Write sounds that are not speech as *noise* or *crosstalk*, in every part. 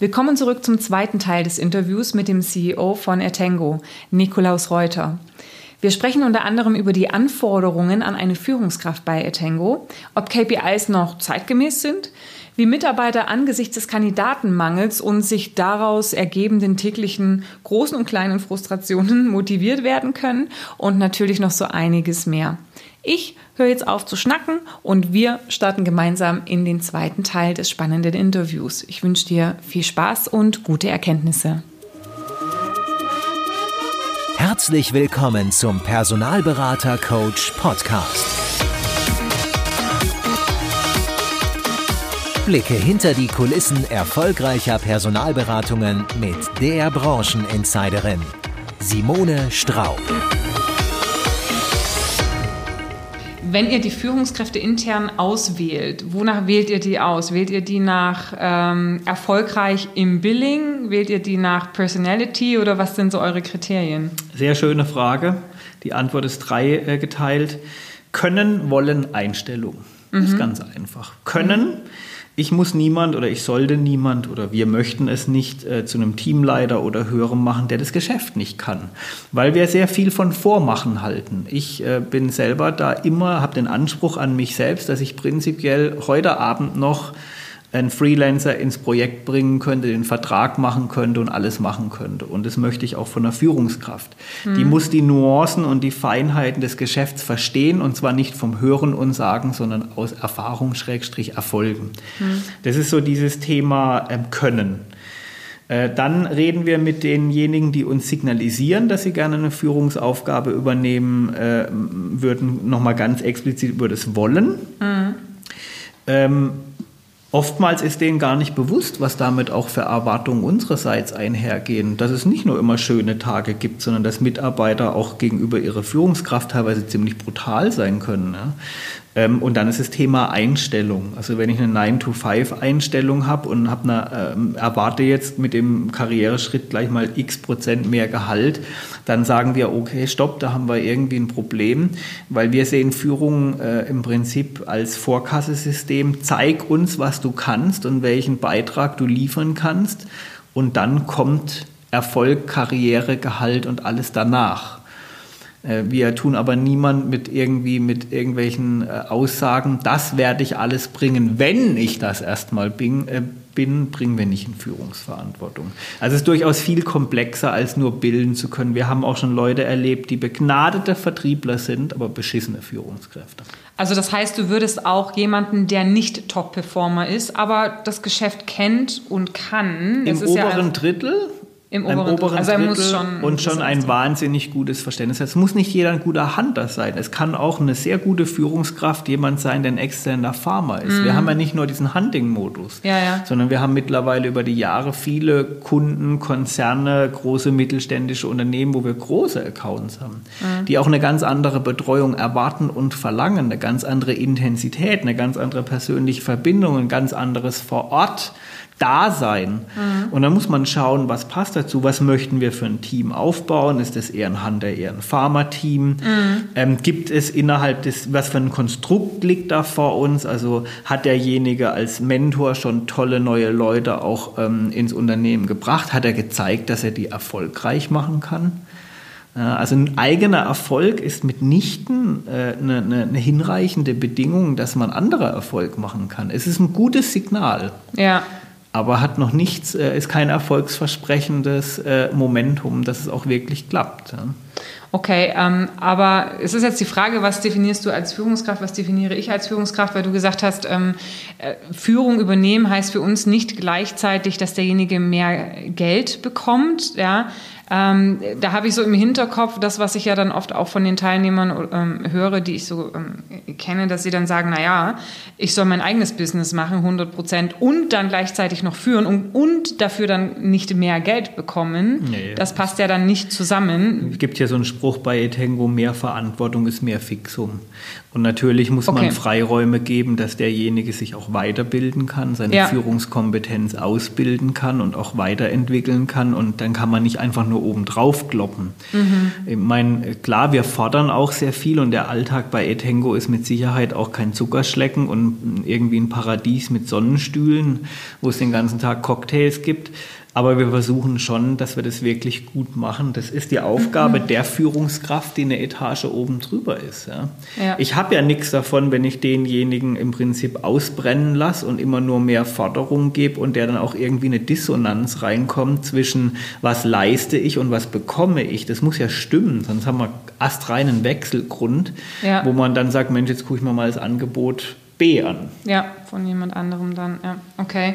Willkommen zurück zum zweiten Teil des Interviews mit dem CEO von Ertengo, Nikolaus Reuter. Wir sprechen unter anderem über die Anforderungen an eine Führungskraft bei Etengo, ob KPIs noch zeitgemäß sind, wie Mitarbeiter angesichts des Kandidatenmangels und sich daraus ergebenden täglichen großen und kleinen Frustrationen *laughs* motiviert werden können und natürlich noch so einiges mehr. Ich höre jetzt auf zu schnacken und wir starten gemeinsam in den zweiten Teil des spannenden Interviews. Ich wünsche dir viel Spaß und gute Erkenntnisse. Herzlich willkommen zum Personalberater Coach Podcast. Blicke hinter die Kulissen erfolgreicher Personalberatungen mit der Brancheninsiderin Simone Straub. Wenn ihr die Führungskräfte intern auswählt, wonach wählt ihr die aus? Wählt ihr die nach ähm, erfolgreich im Billing? Wählt ihr die nach Personality oder was sind so eure Kriterien? Sehr schöne Frage. Die Antwort ist drei äh, geteilt. Können, wollen, Einstellung. Das ist mhm. ganz einfach. Können. Mhm ich muss niemand oder ich sollte niemand oder wir möchten es nicht äh, zu einem Teamleiter oder höherem machen, der das Geschäft nicht kann, weil wir sehr viel von Vormachen halten. Ich äh, bin selber da immer, habe den Anspruch an mich selbst, dass ich prinzipiell heute Abend noch einen Freelancer ins Projekt bringen könnte, den Vertrag machen könnte und alles machen könnte. Und das möchte ich auch von der Führungskraft. Mhm. Die muss die Nuancen und die Feinheiten des Geschäfts verstehen und zwar nicht vom Hören und Sagen, sondern aus Erfahrung Schrägstrich Erfolgen. Mhm. Das ist so dieses Thema ähm, Können. Äh, dann reden wir mit denjenigen, die uns signalisieren, dass sie gerne eine Führungsaufgabe übernehmen äh, würden, nochmal ganz explizit über das Wollen. Mhm. Ähm, Oftmals ist denen gar nicht bewusst, was damit auch für Erwartungen unsererseits einhergehen. Dass es nicht nur immer schöne Tage gibt, sondern dass Mitarbeiter auch gegenüber ihrer Führungskraft teilweise ziemlich brutal sein können. Ähm, und dann ist das Thema Einstellung. Also wenn ich eine 9-to-5-Einstellung habe und hab eine, ähm, erwarte jetzt mit dem Karriereschritt gleich mal x Prozent mehr Gehalt, dann sagen wir, okay, stopp, da haben wir irgendwie ein Problem, weil wir sehen Führung äh, im Prinzip als Vorkassesystem. Zeig uns, was du kannst und welchen Beitrag du liefern kannst. Und dann kommt Erfolg, Karriere, Gehalt und alles danach. Äh, wir tun aber niemand mit irgendwie mit irgendwelchen äh, Aussagen, das werde ich alles bringen, wenn ich das erstmal bin, äh, bin, bringen wir nicht in Führungsverantwortung. Also es ist durchaus viel komplexer, als nur bilden zu können. Wir haben auch schon Leute erlebt, die begnadete Vertriebler sind, aber beschissene Führungskräfte. Also das heißt, du würdest auch jemanden, der nicht Top-Performer ist, aber das Geschäft kennt und kann. Im oberen ja Drittel im oberen, oberen also er muss schon und schon ein wahnsinnig gutes Verständnis. Es muss nicht jeder ein guter Hunter sein. Es kann auch eine sehr gute Führungskraft jemand sein, der ein externer Farmer ist. Mhm. Wir haben ja nicht nur diesen Hunting-Modus, ja, ja. sondern wir haben mittlerweile über die Jahre viele Kunden, Konzerne, große mittelständische Unternehmen, wo wir große Accounts haben, mhm. die auch eine ganz andere Betreuung erwarten und verlangen, eine ganz andere Intensität, eine ganz andere persönliche Verbindung, ein ganz anderes vor Ort Dasein. Mhm. Und dann muss man schauen, was passt dazu, was möchten wir für ein Team aufbauen? Ist das eher ein Hunter, eher ein Pharma-Team? Mhm. Ähm, gibt es innerhalb des, was für ein Konstrukt liegt da vor uns? Also hat derjenige als Mentor schon tolle neue Leute auch ähm, ins Unternehmen gebracht? Hat er gezeigt, dass er die erfolgreich machen kann? Also ein eigener Erfolg ist mitnichten äh, eine, eine, eine, hinreichende Bedingung, dass man anderer Erfolg machen kann. Es ist ein gutes Signal. Ja aber hat noch nichts, äh, ist kein erfolgsversprechendes äh, Momentum, dass es auch wirklich klappt. Okay, ähm, aber es ist jetzt die Frage, was definierst du als Führungskraft, was definiere ich als Führungskraft, weil du gesagt hast, ähm, äh, Führung übernehmen heißt für uns nicht gleichzeitig, dass derjenige mehr Geld bekommt, ja, ähm, da habe ich so im Hinterkopf das, was ich ja dann oft auch von den Teilnehmern ähm, höre, die ich so ähm, kenne, dass sie dann sagen, na ja, ich soll mein eigenes Business machen, 100 Prozent, und dann gleichzeitig noch führen und, und dafür dann nicht mehr Geld bekommen. Nee, das passt ja dann nicht zusammen. Es gibt hier so einen Spruch, Spruch bei Etengo, mehr Verantwortung ist mehr Fixum. Und natürlich muss Okay. man Freiräume geben, dass derjenige sich auch weiterbilden kann, seine Ja. Führungskompetenz ausbilden kann und auch weiterentwickeln kann. Und dann kann man nicht einfach nur oben drauf kloppen. Ich meine, klar, wir fordern auch sehr viel und der Alltag bei Etengo ist mit Sicherheit auch kein Zuckerschlecken und irgendwie ein Paradies mit Sonnenstühlen, wo es den ganzen Tag Cocktails gibt. Aber wir versuchen schon, dass wir das wirklich gut machen. Das ist die Aufgabe der Führungskraft, die eine Etage oben drüber ist. Ja. Ja. Ich habe ja nichts davon, wenn ich denjenigen im Prinzip ausbrennen lasse und immer nur mehr Forderungen gebe und der dann auch irgendwie eine Dissonanz reinkommt zwischen was leiste ich und was bekomme ich. Das muss ja stimmen, sonst haben wir astreinen Wechselgrund, Ja. wo man dann sagt, Mensch, jetzt gucke ich mir mal das Angebot B an. Ja, von jemand anderem dann. Ja, okay.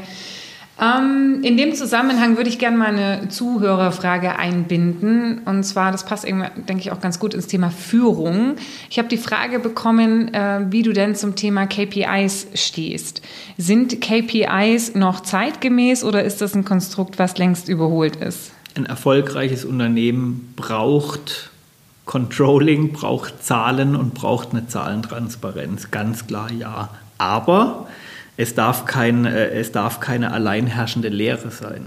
Ähm, in dem Zusammenhang würde ich gerne mal eine Zuhörerfrage einbinden. Und zwar, das passt denke ich, auch ganz gut ins Thema Führung. Ich habe die Frage bekommen, äh, wie du denn zum Thema KPIs stehst. Sind KPIs noch zeitgemäß oder ist das ein Konstrukt, was längst überholt ist? Ein erfolgreiches Unternehmen braucht Controlling, braucht Zahlen und braucht eine Zahlentransparenz. Ganz klar ja. Aber es darf, kein, äh, es darf keine alleinherrschende Lehre sein.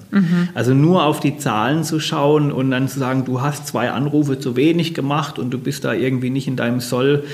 Also nur auf die Zahlen zu schauen und dann zu sagen, du hast zwei Anrufe zu wenig gemacht und du bist da irgendwie nicht in deinem Soll.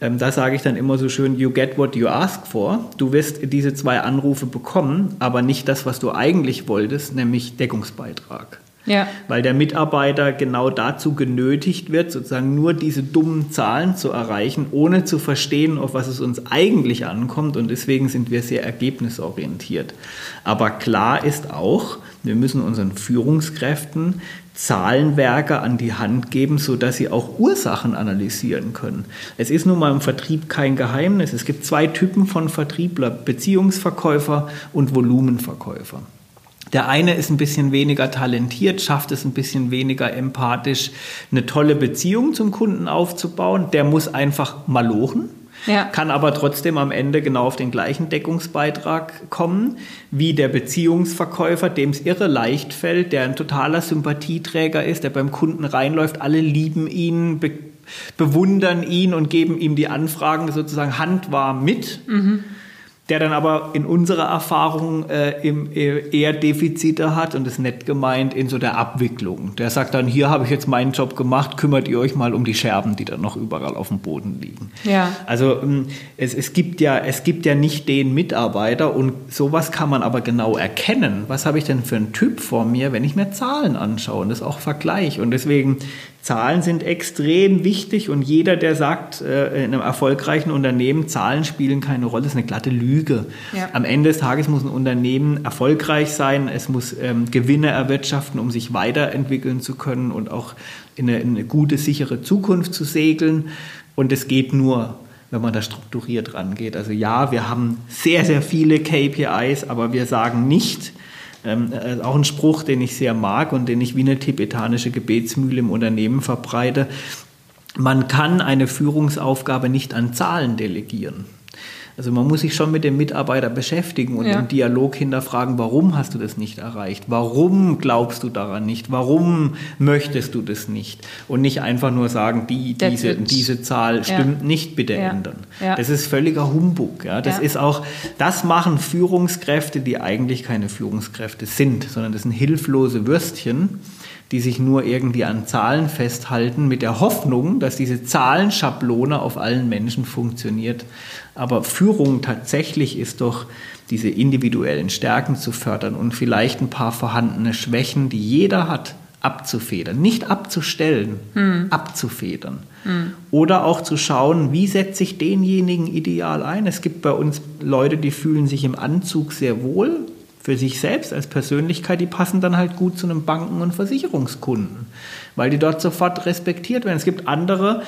Ähm, da sage ich dann immer so schön, you get what you ask for. Du wirst diese zwei Anrufe bekommen, aber nicht das, was du eigentlich wolltest, nämlich Deckungsbeitrag Ja. weil der Mitarbeiter genau dazu genötigt wird, sozusagen nur diese dummen Zahlen zu erreichen, ohne zu verstehen, auf was es uns eigentlich ankommt. Und deswegen sind wir sehr ergebnisorientiert. Aber klar ist auch, wir müssen unseren Führungskräften Zahlenwerke an die Hand geben, sodass sie auch Ursachen analysieren können. Es ist nun mal im Vertrieb kein Geheimnis. Es gibt zwei Typen von Vertriebler, Beziehungsverkäufer und Volumenverkäufer. Der eine ist ein bisschen weniger talentiert, schafft es ein bisschen weniger empathisch, eine tolle Beziehung zum Kunden aufzubauen. Der muss einfach malochen, Ja. kann aber trotzdem am Ende genau auf den gleichen Deckungsbeitrag kommen wie der Beziehungsverkäufer, dem es irre leicht fällt, der ein totaler Sympathieträger ist, der beim Kunden reinläuft, alle lieben ihn, be bewundern ihn und geben ihm die Anfragen sozusagen handwarm mit der dann aber in unserer Erfahrung äh, im, äh, eher Defizite hat und ist nett gemeint in so der Abwicklung. Der sagt dann, hier habe ich jetzt meinen Job gemacht, kümmert ihr euch mal um die Scherben, die dann noch überall auf dem Boden liegen. Ja. Also ähm, es, es, gibt ja, es gibt ja nicht den Mitarbeiter und sowas kann man aber genau erkennen. Was habe ich denn für einen Typ vor mir, wenn ich mir Zahlen anschaue und das auch vergleiche. Und deswegen Zahlen sind extrem wichtig und jeder, der sagt, äh, in einem erfolgreichen Unternehmen, Zahlen spielen keine Rolle, ist eine glatte Lüge. Ja. Am Ende des Tages muss ein Unternehmen erfolgreich sein, es muss ähm, Gewinne erwirtschaften, um sich weiterentwickeln zu können und auch in eine, in eine gute, sichere Zukunft zu segeln. Und es geht nur, wenn man da strukturiert rangeht. Also ja, wir haben sehr, sehr viele KPIs, aber wir sagen nicht, ähm, äh, auch ein Spruch, den ich sehr mag und den ich wie eine tibetanische Gebetsmühle im Unternehmen verbreite. Man kann eine Führungsaufgabe nicht an Zahlen delegieren. Also man muss sich schon mit dem Mitarbeiter beschäftigen und Ja. im Dialog hinterfragen, warum hast du das nicht erreicht? Warum glaubst du daran nicht? Warum möchtest du das nicht? Und nicht einfach nur sagen, die, diese, diese Zahl Ja. stimmt nicht, bitte Ja. ändern. Ja. Das ist völliger Humbug. Ja? Das Ja. ist auch, das machen Führungskräfte, die eigentlich keine Führungskräfte sind, sondern das sind hilflose Würstchen, die sich nur irgendwie an Zahlen festhalten, mit der Hoffnung, dass diese Zahlenschablone auf allen Menschen funktioniert. Aber Führung tatsächlich ist doch, diese individuellen Stärken zu fördern und vielleicht ein paar vorhandene Schwächen, die jeder hat, abzufedern. Nicht abzustellen, abzufedern. Oder auch zu schauen, wie setze ich denjenigen ideal ein. Es gibt bei uns Leute, die fühlen sich im Anzug sehr wohl, für sich selbst als Persönlichkeit, die passen dann halt gut zu einem Banken- und Versicherungskunden, weil die dort sofort respektiert werden. Es gibt andere,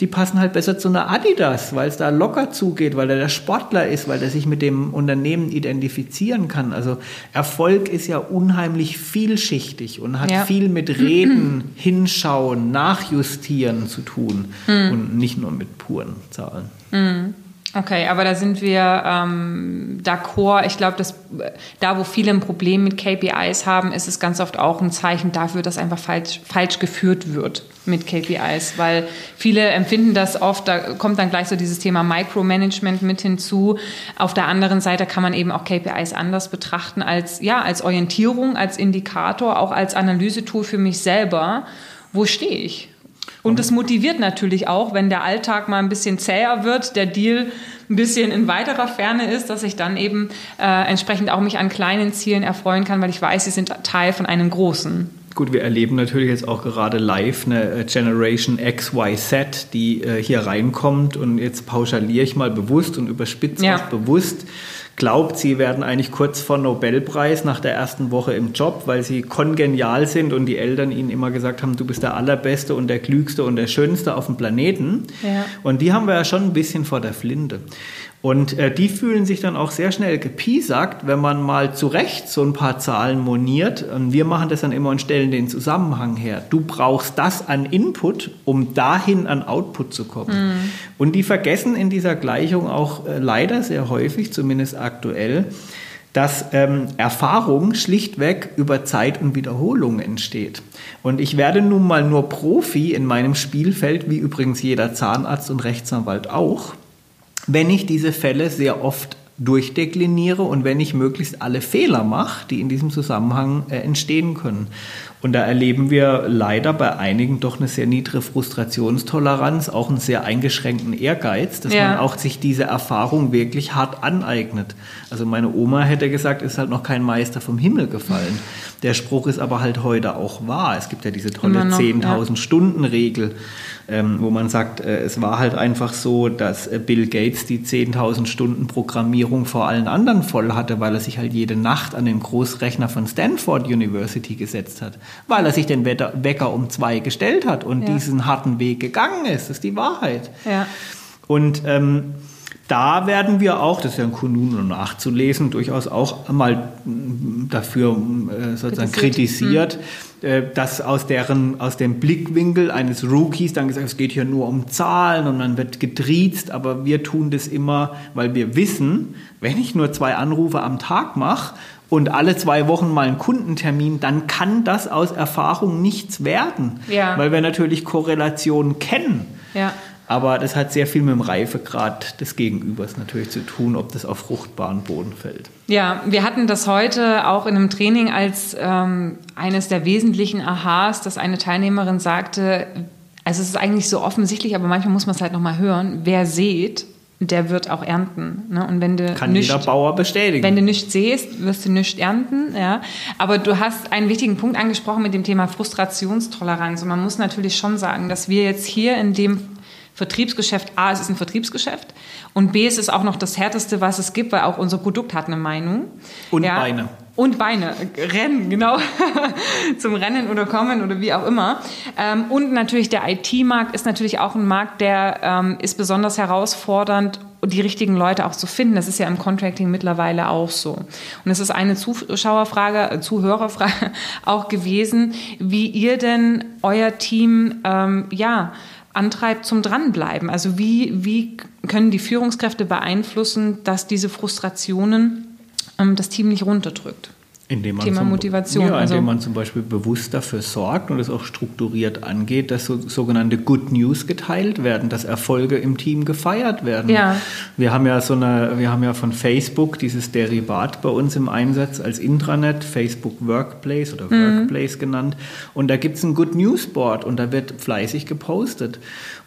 die passen halt besser zu einer Adidas, weil es da locker zugeht, weil er der Sportler ist, weil er sich mit dem Unternehmen identifizieren kann. Also Erfolg ist ja unheimlich vielschichtig und hat Ja. viel mit Reden, *clears throat* Hinschauen, Nachjustieren zu tun und nicht nur mit puren Zahlen. Okay, aber da sind wir ähm, d'accord. Ich glaube, dass da, wo viele ein Problem mit KPIs haben, ist es ganz oft auch ein Zeichen dafür, dass einfach falsch, falsch geführt wird mit KPIs, weil viele empfinden das oft, da kommt dann gleich so dieses Thema Micromanagement mit hinzu. Auf der anderen Seite kann man eben auch KPIs anders betrachten als, ja, als Orientierung, als Indikator, auch als Analysetool für mich selber. Wo stehe ich? Und es motiviert natürlich auch, wenn der Alltag mal ein bisschen zäher wird, der Deal ein bisschen in weiterer Ferne ist, dass ich dann eben äh, entsprechend auch mich an kleinen Zielen erfreuen kann, weil ich weiß, sie sind Teil von einem großen. Gut, wir erleben natürlich jetzt auch gerade live eine äh, Generation XYZ, die äh, hier reinkommt und jetzt pauschaliere ich mal bewusst und überspitze ja. auch bewusst glaubt, sie werden eigentlich kurz vor Nobelpreis nach der ersten Woche im Job, weil sie kongenial sind und die Eltern ihnen immer gesagt haben, du bist der Allerbeste und der Klügste und der Schönste auf dem Planeten. Ja. Und die haben wir ja schon ein bisschen vor der Flinte. Und äh, die fühlen sich dann auch sehr schnell gepiesackt, wenn man mal zu Recht so ein paar Zahlen moniert. Und wir machen das dann immer und stellen den Zusammenhang her. Du brauchst das an Input, um dahin an Output zu kommen. Mhm. Und die vergessen in dieser Gleichung auch äh, leider sehr häufig, zumindest aktuell, dass ähm, Erfahrung schlichtweg über Zeit und Wiederholung entsteht. Und ich werde nun mal nur Profi in meinem Spielfeld, wie übrigens jeder Zahnarzt und Rechtsanwalt auch wenn ich diese Fälle sehr oft durchdekliniere und wenn ich möglichst alle Fehler mache, die in diesem Zusammenhang äh, entstehen können. Und da erleben wir leider bei einigen doch eine sehr niedrige Frustrationstoleranz, auch einen sehr eingeschränkten Ehrgeiz, dass ja. man auch sich diese Erfahrung wirklich hart aneignet. Also meine Oma hätte gesagt, ist halt noch kein Meister vom Himmel gefallen. Der Spruch ist aber halt heute auch wahr. Es gibt ja diese tolle 10.000 ja. Stunden Regel ähm, wo man sagt, äh, es war halt einfach so, dass äh, Bill Gates die 10.000 Stunden Programmierung vor allen anderen voll hatte, weil er sich halt jede Nacht an den Großrechner von Stanford University gesetzt hat, weil er sich den Wecker um zwei gestellt hat und ja. diesen harten Weg gegangen ist. Das ist die Wahrheit. Ja. Und ähm, da werden wir auch, das ist ja in Kunun nachzulesen, durchaus auch mal dafür äh, sozusagen kritisiert, kritisiert mhm. dass aus, deren, aus dem Blickwinkel eines Rookies dann gesagt, es geht hier nur um Zahlen und man wird getriezt, aber wir tun das immer, weil wir wissen, wenn ich nur zwei Anrufe am Tag mache und alle zwei Wochen mal einen Kundentermin, dann kann das aus Erfahrung nichts werden, ja. weil wir natürlich Korrelationen kennen. Ja. Aber das hat sehr viel mit dem Reifegrad des Gegenübers natürlich zu tun, ob das auf fruchtbaren Boden fällt. Ja, wir hatten das heute auch in einem Training als ähm, eines der wesentlichen Aha's, dass eine Teilnehmerin sagte, also es ist eigentlich so offensichtlich, aber manchmal muss man es halt nochmal hören, wer sät, der wird auch ernten. Ne? Und wenn du Kann nicht, jeder Bauer bestätigen. Wenn du nichts säst, wirst du nichts ernten. Ja? Aber du hast einen wichtigen Punkt angesprochen mit dem Thema Frustrationstoleranz. Und man muss natürlich schon sagen, dass wir jetzt hier in dem Vertriebsgeschäft, A, es ist ein Vertriebsgeschäft und B, es ist auch noch das Härteste, was es gibt, weil auch unser Produkt hat eine Meinung. Und ja. Beine. Und Beine. Rennen, genau. *laughs* Zum Rennen oder Kommen oder wie auch immer. Ähm, und natürlich der IT-Markt ist natürlich auch ein Markt, der ähm, ist besonders herausfordernd die richtigen Leute auch zu finden. Das ist ja im Contracting mittlerweile auch so. Und es ist eine Zuschauerfrage, äh, Zuhörerfrage *laughs* auch gewesen, wie ihr denn euer Team, ähm, ja, antreibt zum Dranbleiben? Also wie, wie können die Führungskräfte beeinflussen, dass diese Frustrationen ähm, das Team nicht runterdrückt? Indem man Thema zum, Motivation. Ja, indem also, man zum Beispiel bewusst dafür sorgt und es auch strukturiert angeht, dass so, sogenannte Good News geteilt werden, dass Erfolge im Team gefeiert werden. Ja. Wir haben ja so eine, wir haben ja von Facebook dieses Derivat bei uns im Einsatz als Intranet, Facebook Workplace oder mhm. Workplace genannt. Und da gibt es ein Good News Board und da wird fleißig gepostet.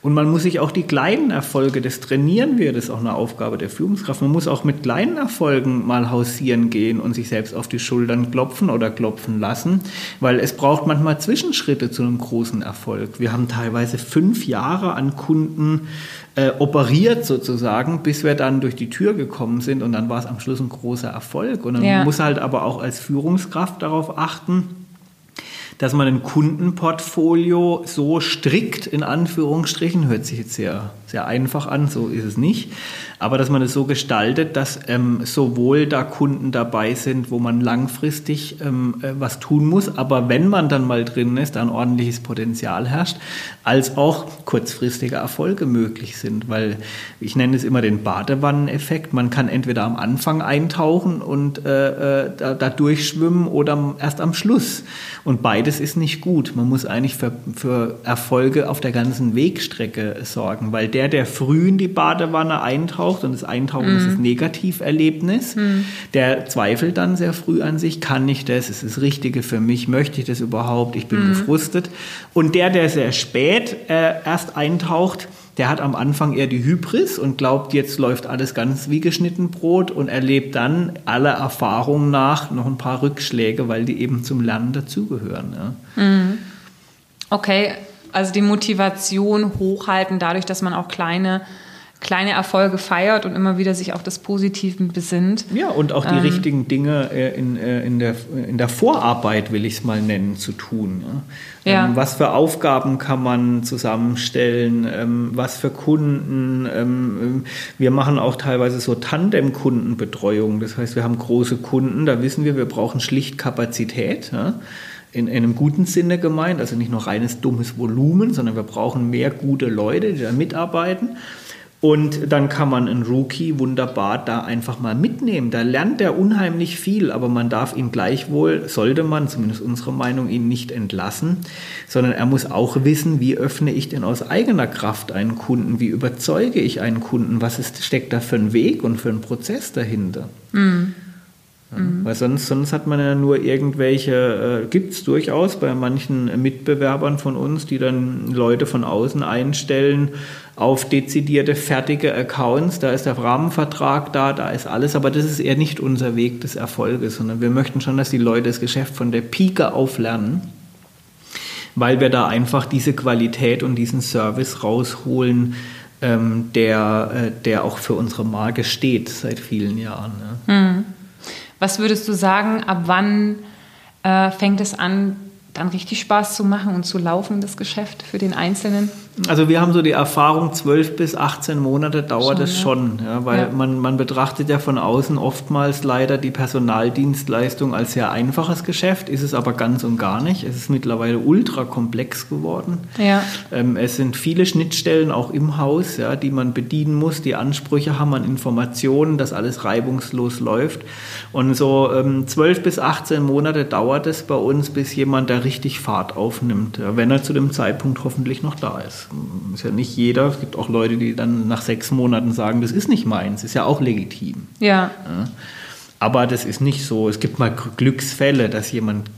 Und man muss sich auch die kleinen Erfolge, das trainieren wir, das ist auch eine Aufgabe der Führungskraft. Man muss auch mit kleinen Erfolgen mal hausieren gehen und sich selbst auf die Schultern klopfen oder klopfen lassen, weil es braucht manchmal Zwischenschritte zu einem großen Erfolg. Wir haben teilweise fünf Jahre an Kunden äh, operiert sozusagen, bis wir dann durch die Tür gekommen sind und dann war es am Schluss ein großer Erfolg. Und dann ja. muss halt aber auch als Führungskraft darauf achten, dass man ein Kundenportfolio so strikt in Anführungsstrichen, hört sich jetzt sehr, sehr einfach an, so ist es nicht, aber dass man es so gestaltet, dass ähm, sowohl da Kunden dabei sind, wo man langfristig ähm, äh, was tun muss, aber wenn man dann mal drin ist, da ein ordentliches Potenzial herrscht, als auch kurzfristige Erfolge möglich sind, weil ich nenne es immer den Badewanneneffekt. Man kann entweder am Anfang eintauchen und äh, äh da, da durchschwimmen oder erst am Schluss. Und beides ist nicht gut. Man muss eigentlich für, für Erfolge auf der ganzen Wegstrecke sorgen, weil der, der früh in die Badewanne eintaucht und das Eintauchen mm. ist das Negativerlebnis, mm. der zweifelt dann sehr früh an sich, kann ich das, ist das Richtige für mich, möchte ich das überhaupt, ich bin mm. gefrustet. Und der, der sehr spät äh, erst eintaucht, der hat am Anfang eher die Hybris und glaubt, jetzt läuft alles ganz wie geschnitten Brot und erlebt dann aller Erfahrung nach noch ein paar Rückschläge, weil die eben zum Lernen dazugehören. Ja. Mhm. Okay, also die Motivation hochhalten, dadurch, dass man auch kleine kleine Erfolge feiert und immer wieder sich auf das Positive besinnt. Ja, und auch die ähm, richtigen Dinge äh, in, äh, in, der, in der Vorarbeit, will ich es mal nennen, zu tun. Ja? Ja. Ähm, was für Aufgaben kann man zusammenstellen? Ähm, was für Kunden? Ähm, wir machen auch teilweise so Tandem-Kundenbetreuung. Das heißt, wir haben große Kunden, da wissen wir, wir brauchen schlicht Kapazität. Ja? in, in, einem guten Sinne gemeint, also nicht nur reines dummes Volumen, sondern wir brauchen mehr gute Leute, die da mitarbeiten. Und dann kann man einen Rookie wunderbar da einfach mal mitnehmen. Da lernt er unheimlich viel, aber man darf ihn gleichwohl, sollte man, zumindest unsere Meinung, ihn nicht entlassen, sondern er muss auch wissen, wie öffne ich denn aus eigener Kraft einen Kunden, wie überzeuge ich einen Kunden, was ist, steckt da für ein Weg und für ein Prozess dahinter. Mhm. Mhm. Weil sonst, sonst hat man ja nur irgendwelche, äh, gibt es durchaus bei manchen Mitbewerbern von uns, die dann Leute von außen einstellen auf dezidierte fertige Accounts. Da ist der Rahmenvertrag da, da ist alles, aber das ist eher nicht unser Weg des Erfolges, sondern wir möchten schon, dass die Leute das Geschäft von der Pike auf lernen, weil wir da einfach diese Qualität und diesen Service rausholen, ähm, der, äh, der auch für unsere Marke steht seit vielen Jahren. Ja. Mhm. Was würdest du sagen, ab wann äh, fängt es an, dann richtig Spaß zu machen und zu laufen, das Geschäft für den Einzelnen? Also wir haben so die Erfahrung, 12 bis 18 Monate dauert es schon, ja, weil ja. Man, man betrachtet ja von außen oftmals leider die Personaldienstleistung als sehr einfaches Geschäft, ist es aber ganz und gar nicht. Es ist mittlerweile ultra komplex geworden. Ja. Ähm, es sind viele Schnittstellen auch im Haus, ja, die man bedienen muss, die Ansprüche haben an Informationen, dass alles reibungslos läuft. Und so ähm, 12 bis 18 Monate dauert es bei uns, bis jemand da richtig Fahrt aufnimmt, ja, wenn er zu dem Zeitpunkt hoffentlich noch da ist ist ja nicht jeder. Es gibt auch Leute, die dann nach sechs Monaten sagen, das ist nicht meins. Ist ja auch legitim. Ja. ja. Aber das ist nicht so. Es gibt mal Glücksfälle, dass jemand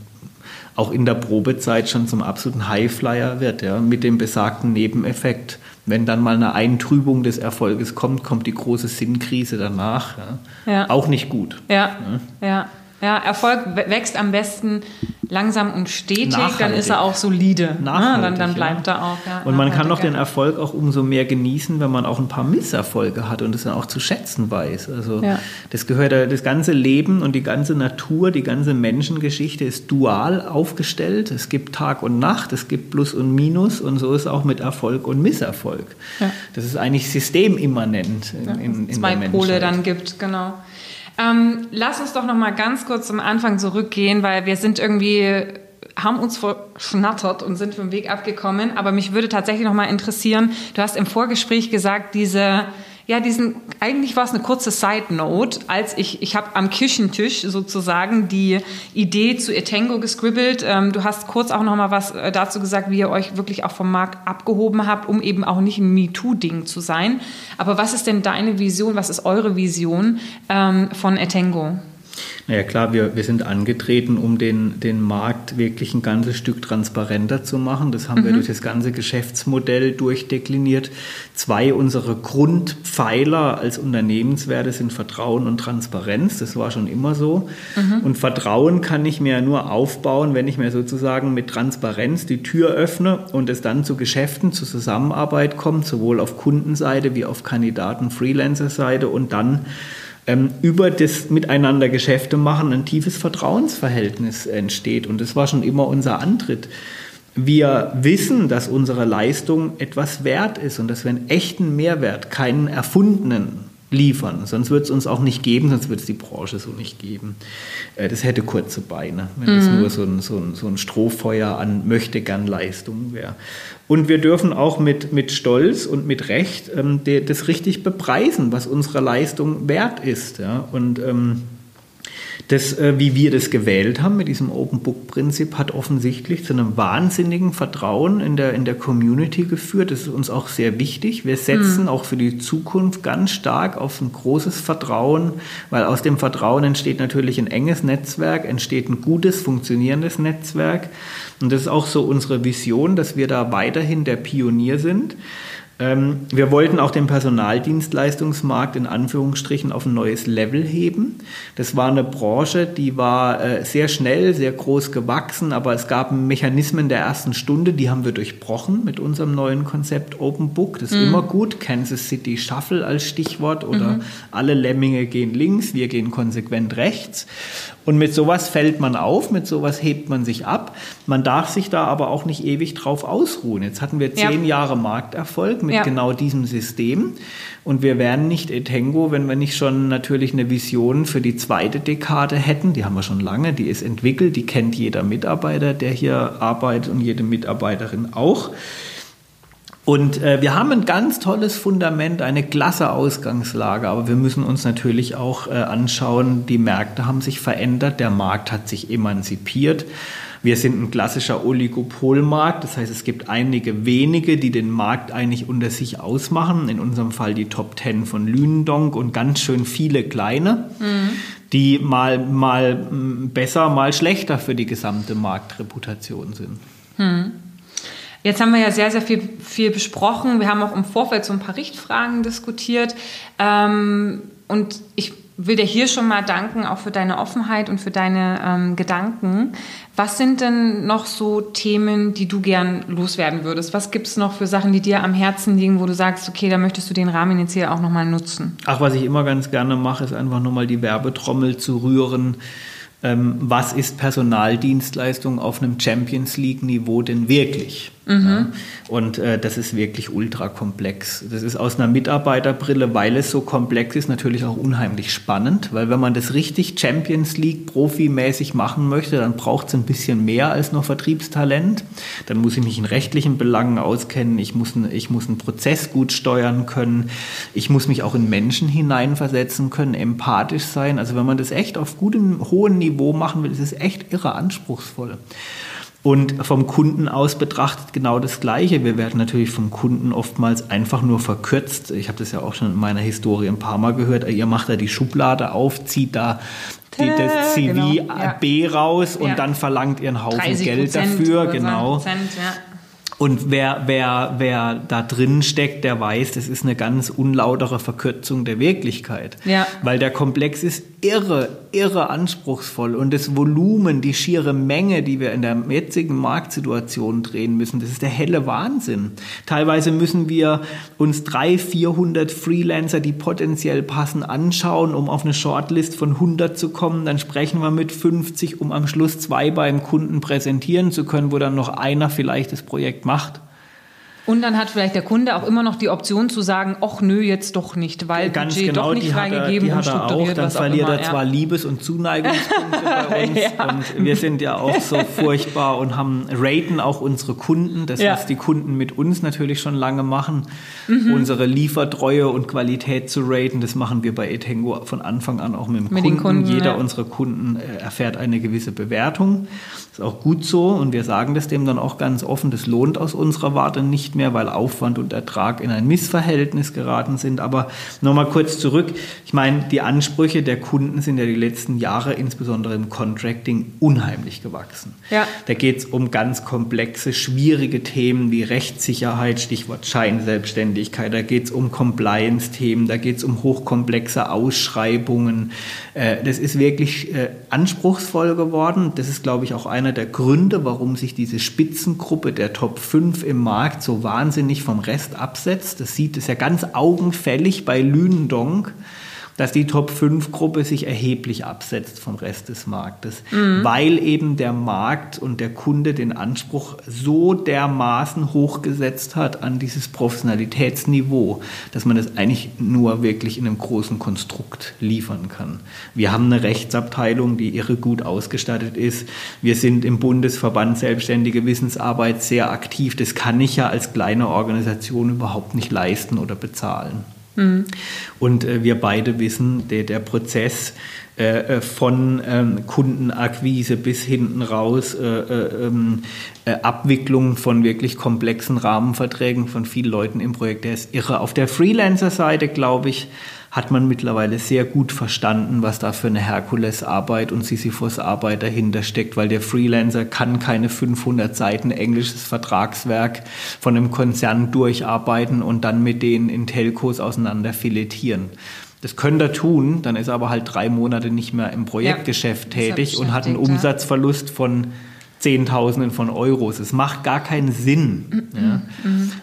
auch in der Probezeit schon zum absoluten Highflyer wird, ja, mit dem besagten Nebeneffekt. Wenn dann mal eine Eintrübung des Erfolges kommt, kommt die große Sinnkrise danach. Ja. ja. Auch nicht gut. Ja. ja. Ja. Erfolg wächst am besten langsam und stetig, Nachhaltig. dann ist er auch solide. Ne? Dann, dann, bleibt ja. er auch. Ja, und man kann doch den Erfolg auch umso mehr genießen, wenn man auch ein paar Misserfolge hat und es dann auch zu schätzen weiß. Also ja. das gehört, das ganze Leben und die ganze Natur, die ganze Menschengeschichte ist dual aufgestellt. Es gibt Tag und Nacht, es gibt Plus und Minus und so ist auch mit Erfolg und Misserfolg. Das ist eigentlich systemimmanent in, in, in Zwei Pole dann gibt, genau. Ähm, lass uns doch noch mal ganz kurz zum Anfang zurückgehen, weil wir sind irgendwie haben uns verschnattert und sind vom Weg abgekommen. Aber mich würde tatsächlich noch mal interessieren. Du hast im Vorgespräch gesagt, diese ja, diesen, eigentlich war es eine kurze Side Note, als ich, ich habe am Küchentisch sozusagen die Idee zu Etango gescribbelt. Ähm, du hast kurz auch noch mal was äh, dazu gesagt, wie ihr euch wirklich auch vom Markt abgehoben habt, um eben auch nicht ein MeToo-Ding zu sein. Aber was ist denn deine Vision, was ist eure Vision ähm, von Etango? Naja klar, wir, wir sind angetreten, um den, den Markt wirklich ein ganzes Stück transparenter zu machen. Das haben mhm. wir durch das ganze Geschäftsmodell durchdekliniert. Zwei unserer Grundpfeiler als Unternehmenswerte sind Vertrauen und Transparenz. Das war schon immer so. Mhm. Und Vertrauen kann ich mir nur aufbauen, wenn ich mir sozusagen mit Transparenz die Tür öffne und es dann zu Geschäften, zur Zusammenarbeit kommt, sowohl auf Kundenseite wie auf Kandidaten-Freelancer-Seite und dann ähm, über das Miteinander Geschäfte machen ein tiefes Vertrauensverhältnis entsteht. Und das war schon immer unser Antritt. Wir wissen, dass unsere Leistung etwas wert ist und dass wir einen echten Mehrwert, keinen erfundenen liefern. Sonst wird es uns auch nicht geben, sonst wird es die Branche so nicht geben. Äh, das hätte kurze Beine, wenn es mhm. nur so ein, so, ein, so ein Strohfeuer an möchte gern Leistungen wäre. Und wir dürfen auch mit, mit Stolz und mit Recht ähm, das richtig bepreisen, was unsere Leistung wert ist. Ja? Und ähm, das, äh, wie wir das gewählt haben mit diesem Open Book Prinzip, hat offensichtlich zu einem wahnsinnigen Vertrauen in der, in der Community geführt. Das ist uns auch sehr wichtig. Wir setzen mhm. auch für die Zukunft ganz stark auf ein großes Vertrauen, weil aus dem Vertrauen entsteht natürlich ein enges Netzwerk, entsteht ein gutes, funktionierendes Netzwerk. Und das ist auch so unsere Vision, dass wir da weiterhin der Pionier sind. Ähm, wir wollten auch den Personaldienstleistungsmarkt in Anführungsstrichen auf ein neues Level heben. Das war eine Branche, die war äh, sehr schnell, sehr groß gewachsen, aber es gab Mechanismen der ersten Stunde, die haben wir durchbrochen mit unserem neuen Konzept Open Book. Das ist mhm. immer gut. Kansas City Shuffle als Stichwort oder mhm. alle Lemminge gehen links, wir gehen konsequent rechts. Und mit sowas fällt man auf, mit sowas hebt man sich ab. Man darf sich da aber auch nicht ewig drauf ausruhen. Jetzt hatten wir zehn ja. Jahre Markterfolg mit ja. genau diesem System. Und wir wären nicht Etengo, wenn wir nicht schon natürlich eine Vision für die zweite Dekade hätten. Die haben wir schon lange, die ist entwickelt, die kennt jeder Mitarbeiter, der hier arbeitet und jede Mitarbeiterin auch. Und äh, wir haben ein ganz tolles Fundament, eine klasse Ausgangslage, aber wir müssen uns natürlich auch äh, anschauen, die Märkte haben sich verändert, der Markt hat sich emanzipiert. Wir sind ein klassischer Oligopolmarkt, das heißt, es gibt einige wenige, die den Markt eigentlich unter sich ausmachen, in unserem Fall die Top Ten von Lünendonk und ganz schön viele kleine, mhm. die mal, mal besser, mal schlechter für die gesamte Marktreputation sind. Mhm. Jetzt haben wir ja sehr, sehr viel, viel besprochen. Wir haben auch im Vorfeld so ein paar Richtfragen diskutiert. Ähm, und ich will dir hier schon mal danken, auch für deine Offenheit und für deine ähm, Gedanken. Was sind denn noch so Themen, die du gern loswerden würdest? Was gibt es noch für Sachen, die dir am Herzen liegen, wo du sagst, okay, da möchtest du den Rahmen jetzt hier auch nochmal nutzen? Ach, was ich immer ganz gerne mache, ist einfach nochmal die Werbetrommel zu rühren ähm, was ist Personaldienstleistung auf einem Champions League-Niveau denn wirklich? Mhm. Ja, und äh, das ist wirklich ultra komplex. Das ist aus einer Mitarbeiterbrille, weil es so komplex ist, natürlich auch unheimlich spannend, weil wenn man das richtig Champions League profimäßig machen möchte, dann braucht es ein bisschen mehr als nur Vertriebstalent. Dann muss ich mich in rechtlichen Belangen auskennen, ich muss, ich muss einen Prozess gut steuern können, ich muss mich auch in Menschen hineinversetzen können, empathisch sein. Also wenn man das echt auf gutem, hohem Niveau machen will, ist es echt irre anspruchsvoll. Und vom Kunden aus betrachtet genau das Gleiche. Wir werden natürlich vom Kunden oftmals einfach nur verkürzt. Ich habe das ja auch schon in meiner Historie ein paar Mal gehört. Ihr macht da die Schublade auf, zieht da die, das CV genau, B raus und ja. dann verlangt ihr einen Haufen Geld dafür. Genau. Prozent, ja. Und wer, wer, wer da drin steckt, der weiß, das ist eine ganz unlautere Verkürzung der Wirklichkeit. Ja. Weil der Komplex ist irre, irre anspruchsvoll und das Volumen, die schiere Menge, die wir in der jetzigen Marktsituation drehen müssen, das ist der helle Wahnsinn. Teilweise müssen wir uns drei, 400 Freelancer, die potenziell passen, anschauen, um auf eine Shortlist von 100 zu kommen. Dann sprechen wir mit 50, um am Schluss zwei beim Kunden präsentieren zu können, wo dann noch einer vielleicht das Projekt macht. Und dann hat vielleicht der Kunde auch immer noch die Option zu sagen, ach nö, jetzt doch nicht, weil Ganz Budget genau, doch nicht freigegeben und strukturiert. Auch, dann verliert er zwar ja. Liebes- und Zuneigung bei *laughs* uns ja. und wir sind ja auch so furchtbar und haben raten auch unsere Kunden, das ja. was die Kunden mit uns natürlich schon lange machen, mhm. unsere Liefertreue und Qualität zu raten, das machen wir bei Etengo von Anfang an auch mit dem mit Kunden. Kunden. Jeder unserer Kunden äh, erfährt eine gewisse Bewertung. Das ist auch gut so und wir sagen das dem dann auch ganz offen, das lohnt aus unserer Warte nicht mehr, weil Aufwand und Ertrag in ein Missverhältnis geraten sind. Aber nochmal kurz zurück. Ich meine, die Ansprüche der Kunden sind ja die letzten Jahre, insbesondere im Contracting, unheimlich gewachsen. Ja. Da geht es um ganz komplexe, schwierige Themen wie Rechtssicherheit, Stichwort Scheinselbstständigkeit. Da geht es um Compliance-Themen, da geht es um hochkomplexe Ausschreibungen. Äh, das ist wirklich äh, anspruchsvoll geworden. Das ist, glaube ich, auch einer der Gründe, warum sich diese Spitzengruppe der Top 5 im Markt so wahnsinnig vom Rest absetzt. Das sieht es ja ganz augenfällig bei Lünendonk, dass die Top-5-Gruppe sich erheblich absetzt vom Rest des Marktes, mhm. weil eben der Markt und der Kunde den Anspruch so dermaßen hochgesetzt hat an dieses Professionalitätsniveau, dass man das eigentlich nur wirklich in einem großen Konstrukt liefern kann. Wir haben eine Rechtsabteilung, die irre gut ausgestattet ist. Wir sind im Bundesverband Selbstständige Wissensarbeit sehr aktiv. Das kann ich ja als kleine Organisation überhaupt nicht leisten oder bezahlen. Mhm. Und äh, wir beide wissen, der, der Prozess äh, äh von ähm, Kundenakquise bis hinten raus, äh, äh ähm, äh, Abwicklung von wirklich komplexen Rahmenverträgen von vielen Leuten im Projekt, der ist irre. Auf der Freelancer-Seite, glaube ich, hat man mittlerweile sehr gut verstanden, was da für eine Herkulesarbeit und Sisyphus-Arbeit dahinter steckt, weil der Freelancer kann keine 500 Seiten englisches Vertragswerk von einem Konzern durcharbeiten und dann mit denen in Telcos auseinander filetieren. Das könnte er tun, dann ist er aber halt drei Monate nicht mehr im Projektgeschäft ja, tätig und hat einen Umsatzverlust von Zehntausenden von Euros. Es macht gar keinen Sinn.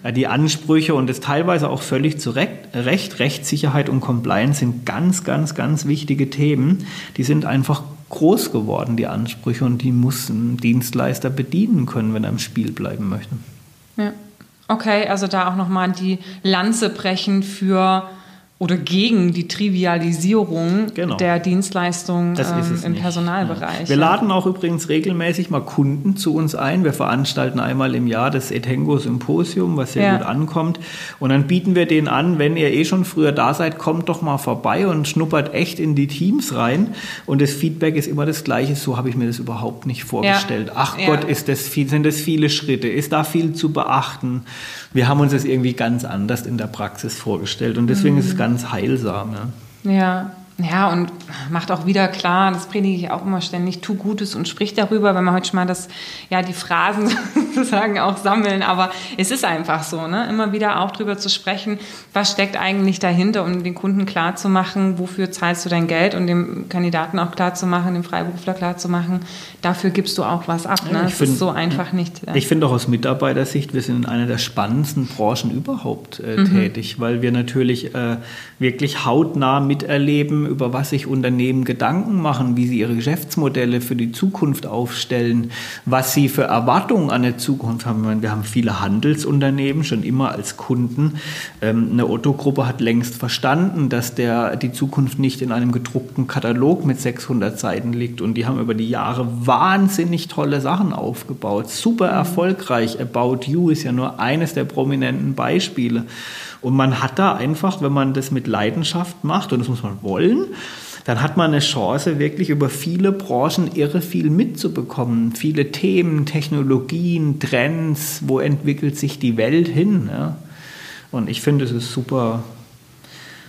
Ja. Die Ansprüche und das teilweise auch völlig zu Recht, Rechtssicherheit und Compliance sind ganz, ganz, ganz wichtige Themen. Die sind einfach groß geworden, die Ansprüche, und die muss ein Dienstleister bedienen können, wenn er im Spiel bleiben möchte. Ja. Okay, also da auch nochmal die Lanze brechen für oder gegen die Trivialisierung genau. der Dienstleistung ähm, im nicht. Personalbereich. Ja. Wir laden auch übrigens regelmäßig mal Kunden zu uns ein. Wir veranstalten einmal im Jahr das Etengo Symposium, was sehr ja. gut ankommt. Und dann bieten wir denen an, wenn ihr eh schon früher da seid, kommt doch mal vorbei und schnuppert echt in die Teams rein. Und das Feedback ist immer das gleiche. So habe ich mir das überhaupt nicht vorgestellt. Ja. Ach Gott, ist das viel, sind das viele Schritte? Ist da viel zu beachten? Wir haben uns das irgendwie ganz anders in der Praxis vorgestellt. Und deswegen mhm. ist es ganz ganz heilsam. Ja. ja. Ja, und macht auch wieder klar, das predige ich auch immer ständig, tu Gutes und sprich darüber, wenn wir heute schon mal das, ja, die Phrasen *laughs* sozusagen auch sammeln, aber es ist einfach so, ne? immer wieder auch darüber zu sprechen, was steckt eigentlich dahinter, um den Kunden klar zu machen, wofür zahlst du dein Geld und dem Kandidaten auch klar zu machen, dem Freiberufler klar zu machen, dafür gibst du auch was ab. Ne? Ja, das find, ist so einfach nicht. Ja. Ich finde auch aus Mitarbeitersicht, wir sind in einer der spannendsten Branchen überhaupt äh, mhm. tätig, weil wir natürlich äh, wirklich hautnah miterleben, über was sich Unternehmen Gedanken machen, wie sie ihre Geschäftsmodelle für die Zukunft aufstellen, was sie für Erwartungen an die Zukunft haben. wir haben viele Handelsunternehmen schon immer als Kunden. Ähm, eine Otto-Gruppe hat längst verstanden, dass der, die Zukunft nicht in einem gedruckten Katalog mit 600 Seiten liegt. Und die haben über die Jahre wahnsinnig tolle Sachen aufgebaut. Super erfolgreich. About You ist ja nur eines der prominenten Beispiele. Und man hat da einfach, wenn man das mit Leidenschaft macht, und das muss man wollen, dann hat man eine Chance, wirklich über viele Branchen irre viel mitzubekommen. Viele Themen, Technologien, Trends, wo entwickelt sich die Welt hin. Ja? Und ich finde, es ist super,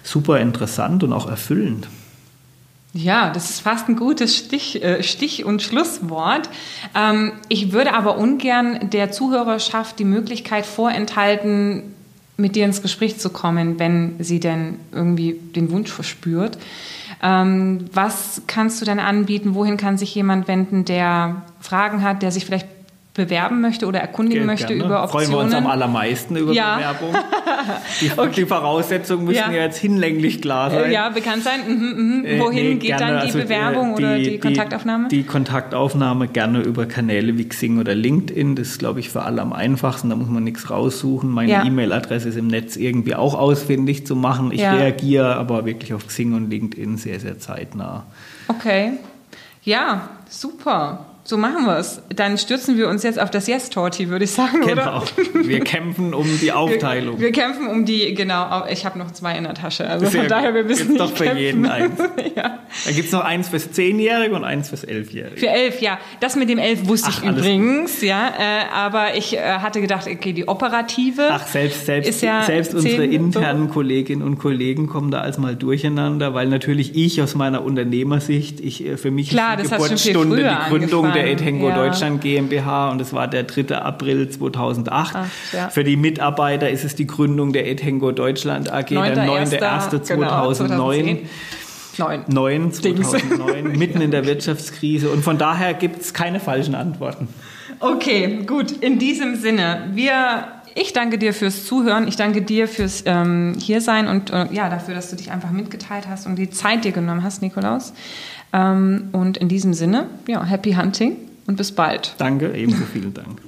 super interessant und auch erfüllend. Ja, das ist fast ein gutes Stich, äh, Stich und Schlusswort. Ähm, ich würde aber ungern der Zuhörerschaft die Möglichkeit vorenthalten, mit dir ins Gespräch zu kommen, wenn sie denn irgendwie den Wunsch verspürt. Ähm, was kannst du denn anbieten? Wohin kann sich jemand wenden, der Fragen hat, der sich vielleicht bewerben möchte oder erkundigen Ge möchte über Optionen. Freuen wir uns am allermeisten über ja. Bewerbung. *laughs* Die, okay. die, Voraussetzungen müssen ja. ja. jetzt hinlänglich klar sein. Ja, bekannt sein. Mhm, mhm. Äh, Wohin nee, geht gerne, dann die also Bewerbung die, oder die, die, Kontaktaufnahme? Die Kontaktaufnahme gerne über Kanäle wie Xing oder LinkedIn. Das ist, glaube ich, für alle am einfachsten. Da muss man nichts raussuchen. Meine ja. E-Mail-Adresse ist im Netz irgendwie auch ausfindig zu machen. Ich reagiere aber wirklich auf Xing und LinkedIn sehr, sehr zeitnah. Okay. Ja, super. So machen wir es. Dann stürzen wir uns jetzt auf das Yes-Torti, würde ich sagen, genau. oder? Wir kämpfen um die *laughs* Aufteilung. Wir, wir kämpfen um die, genau. Ich habe noch zwei in der Tasche. Also Sehr von daher, wir müssen nicht doch für kämpfen. jeden eins. *laughs* ja. Da gibt es noch eins fürs Zehnjährige und eins fürs Elfjährige. Für elf, ja. Das mit dem Elf wusste Ach, ich übrigens, ja. Äh, aber ich äh, hatte gedacht, okay, die operative. Ach, selbst, selbst, ja selbst unsere internen so. Kolleginnen und Kollegen kommen da als mal durcheinander, weil natürlich ich aus meiner Unternehmersicht, ich äh, für mich Klar, ist die Geburtsstunde die Gründung der Etengo ja. Deutschland GmbH und es war der 3. April 2008. Ach, ja. Für die Mitarbeiter ist es die Gründung der Etengo Deutschland AG, 9. der 9.1.2009. Genau, 2009. 9. 2009, mitten in der Wirtschaftskrise. Und von daher gibt es keine falschen Antworten. Okay, gut. In diesem Sinne, wir, ich danke dir fürs Zuhören. Ich danke dir fürs ähm, Hiersein und äh, ja, dafür, dass du dich einfach mitgeteilt hast und die Zeit dir genommen hast, Nikolaus. Ähm, und in diesem Sinne, ja, happy hunting und bis bald. Danke, ebenso vielen Dank.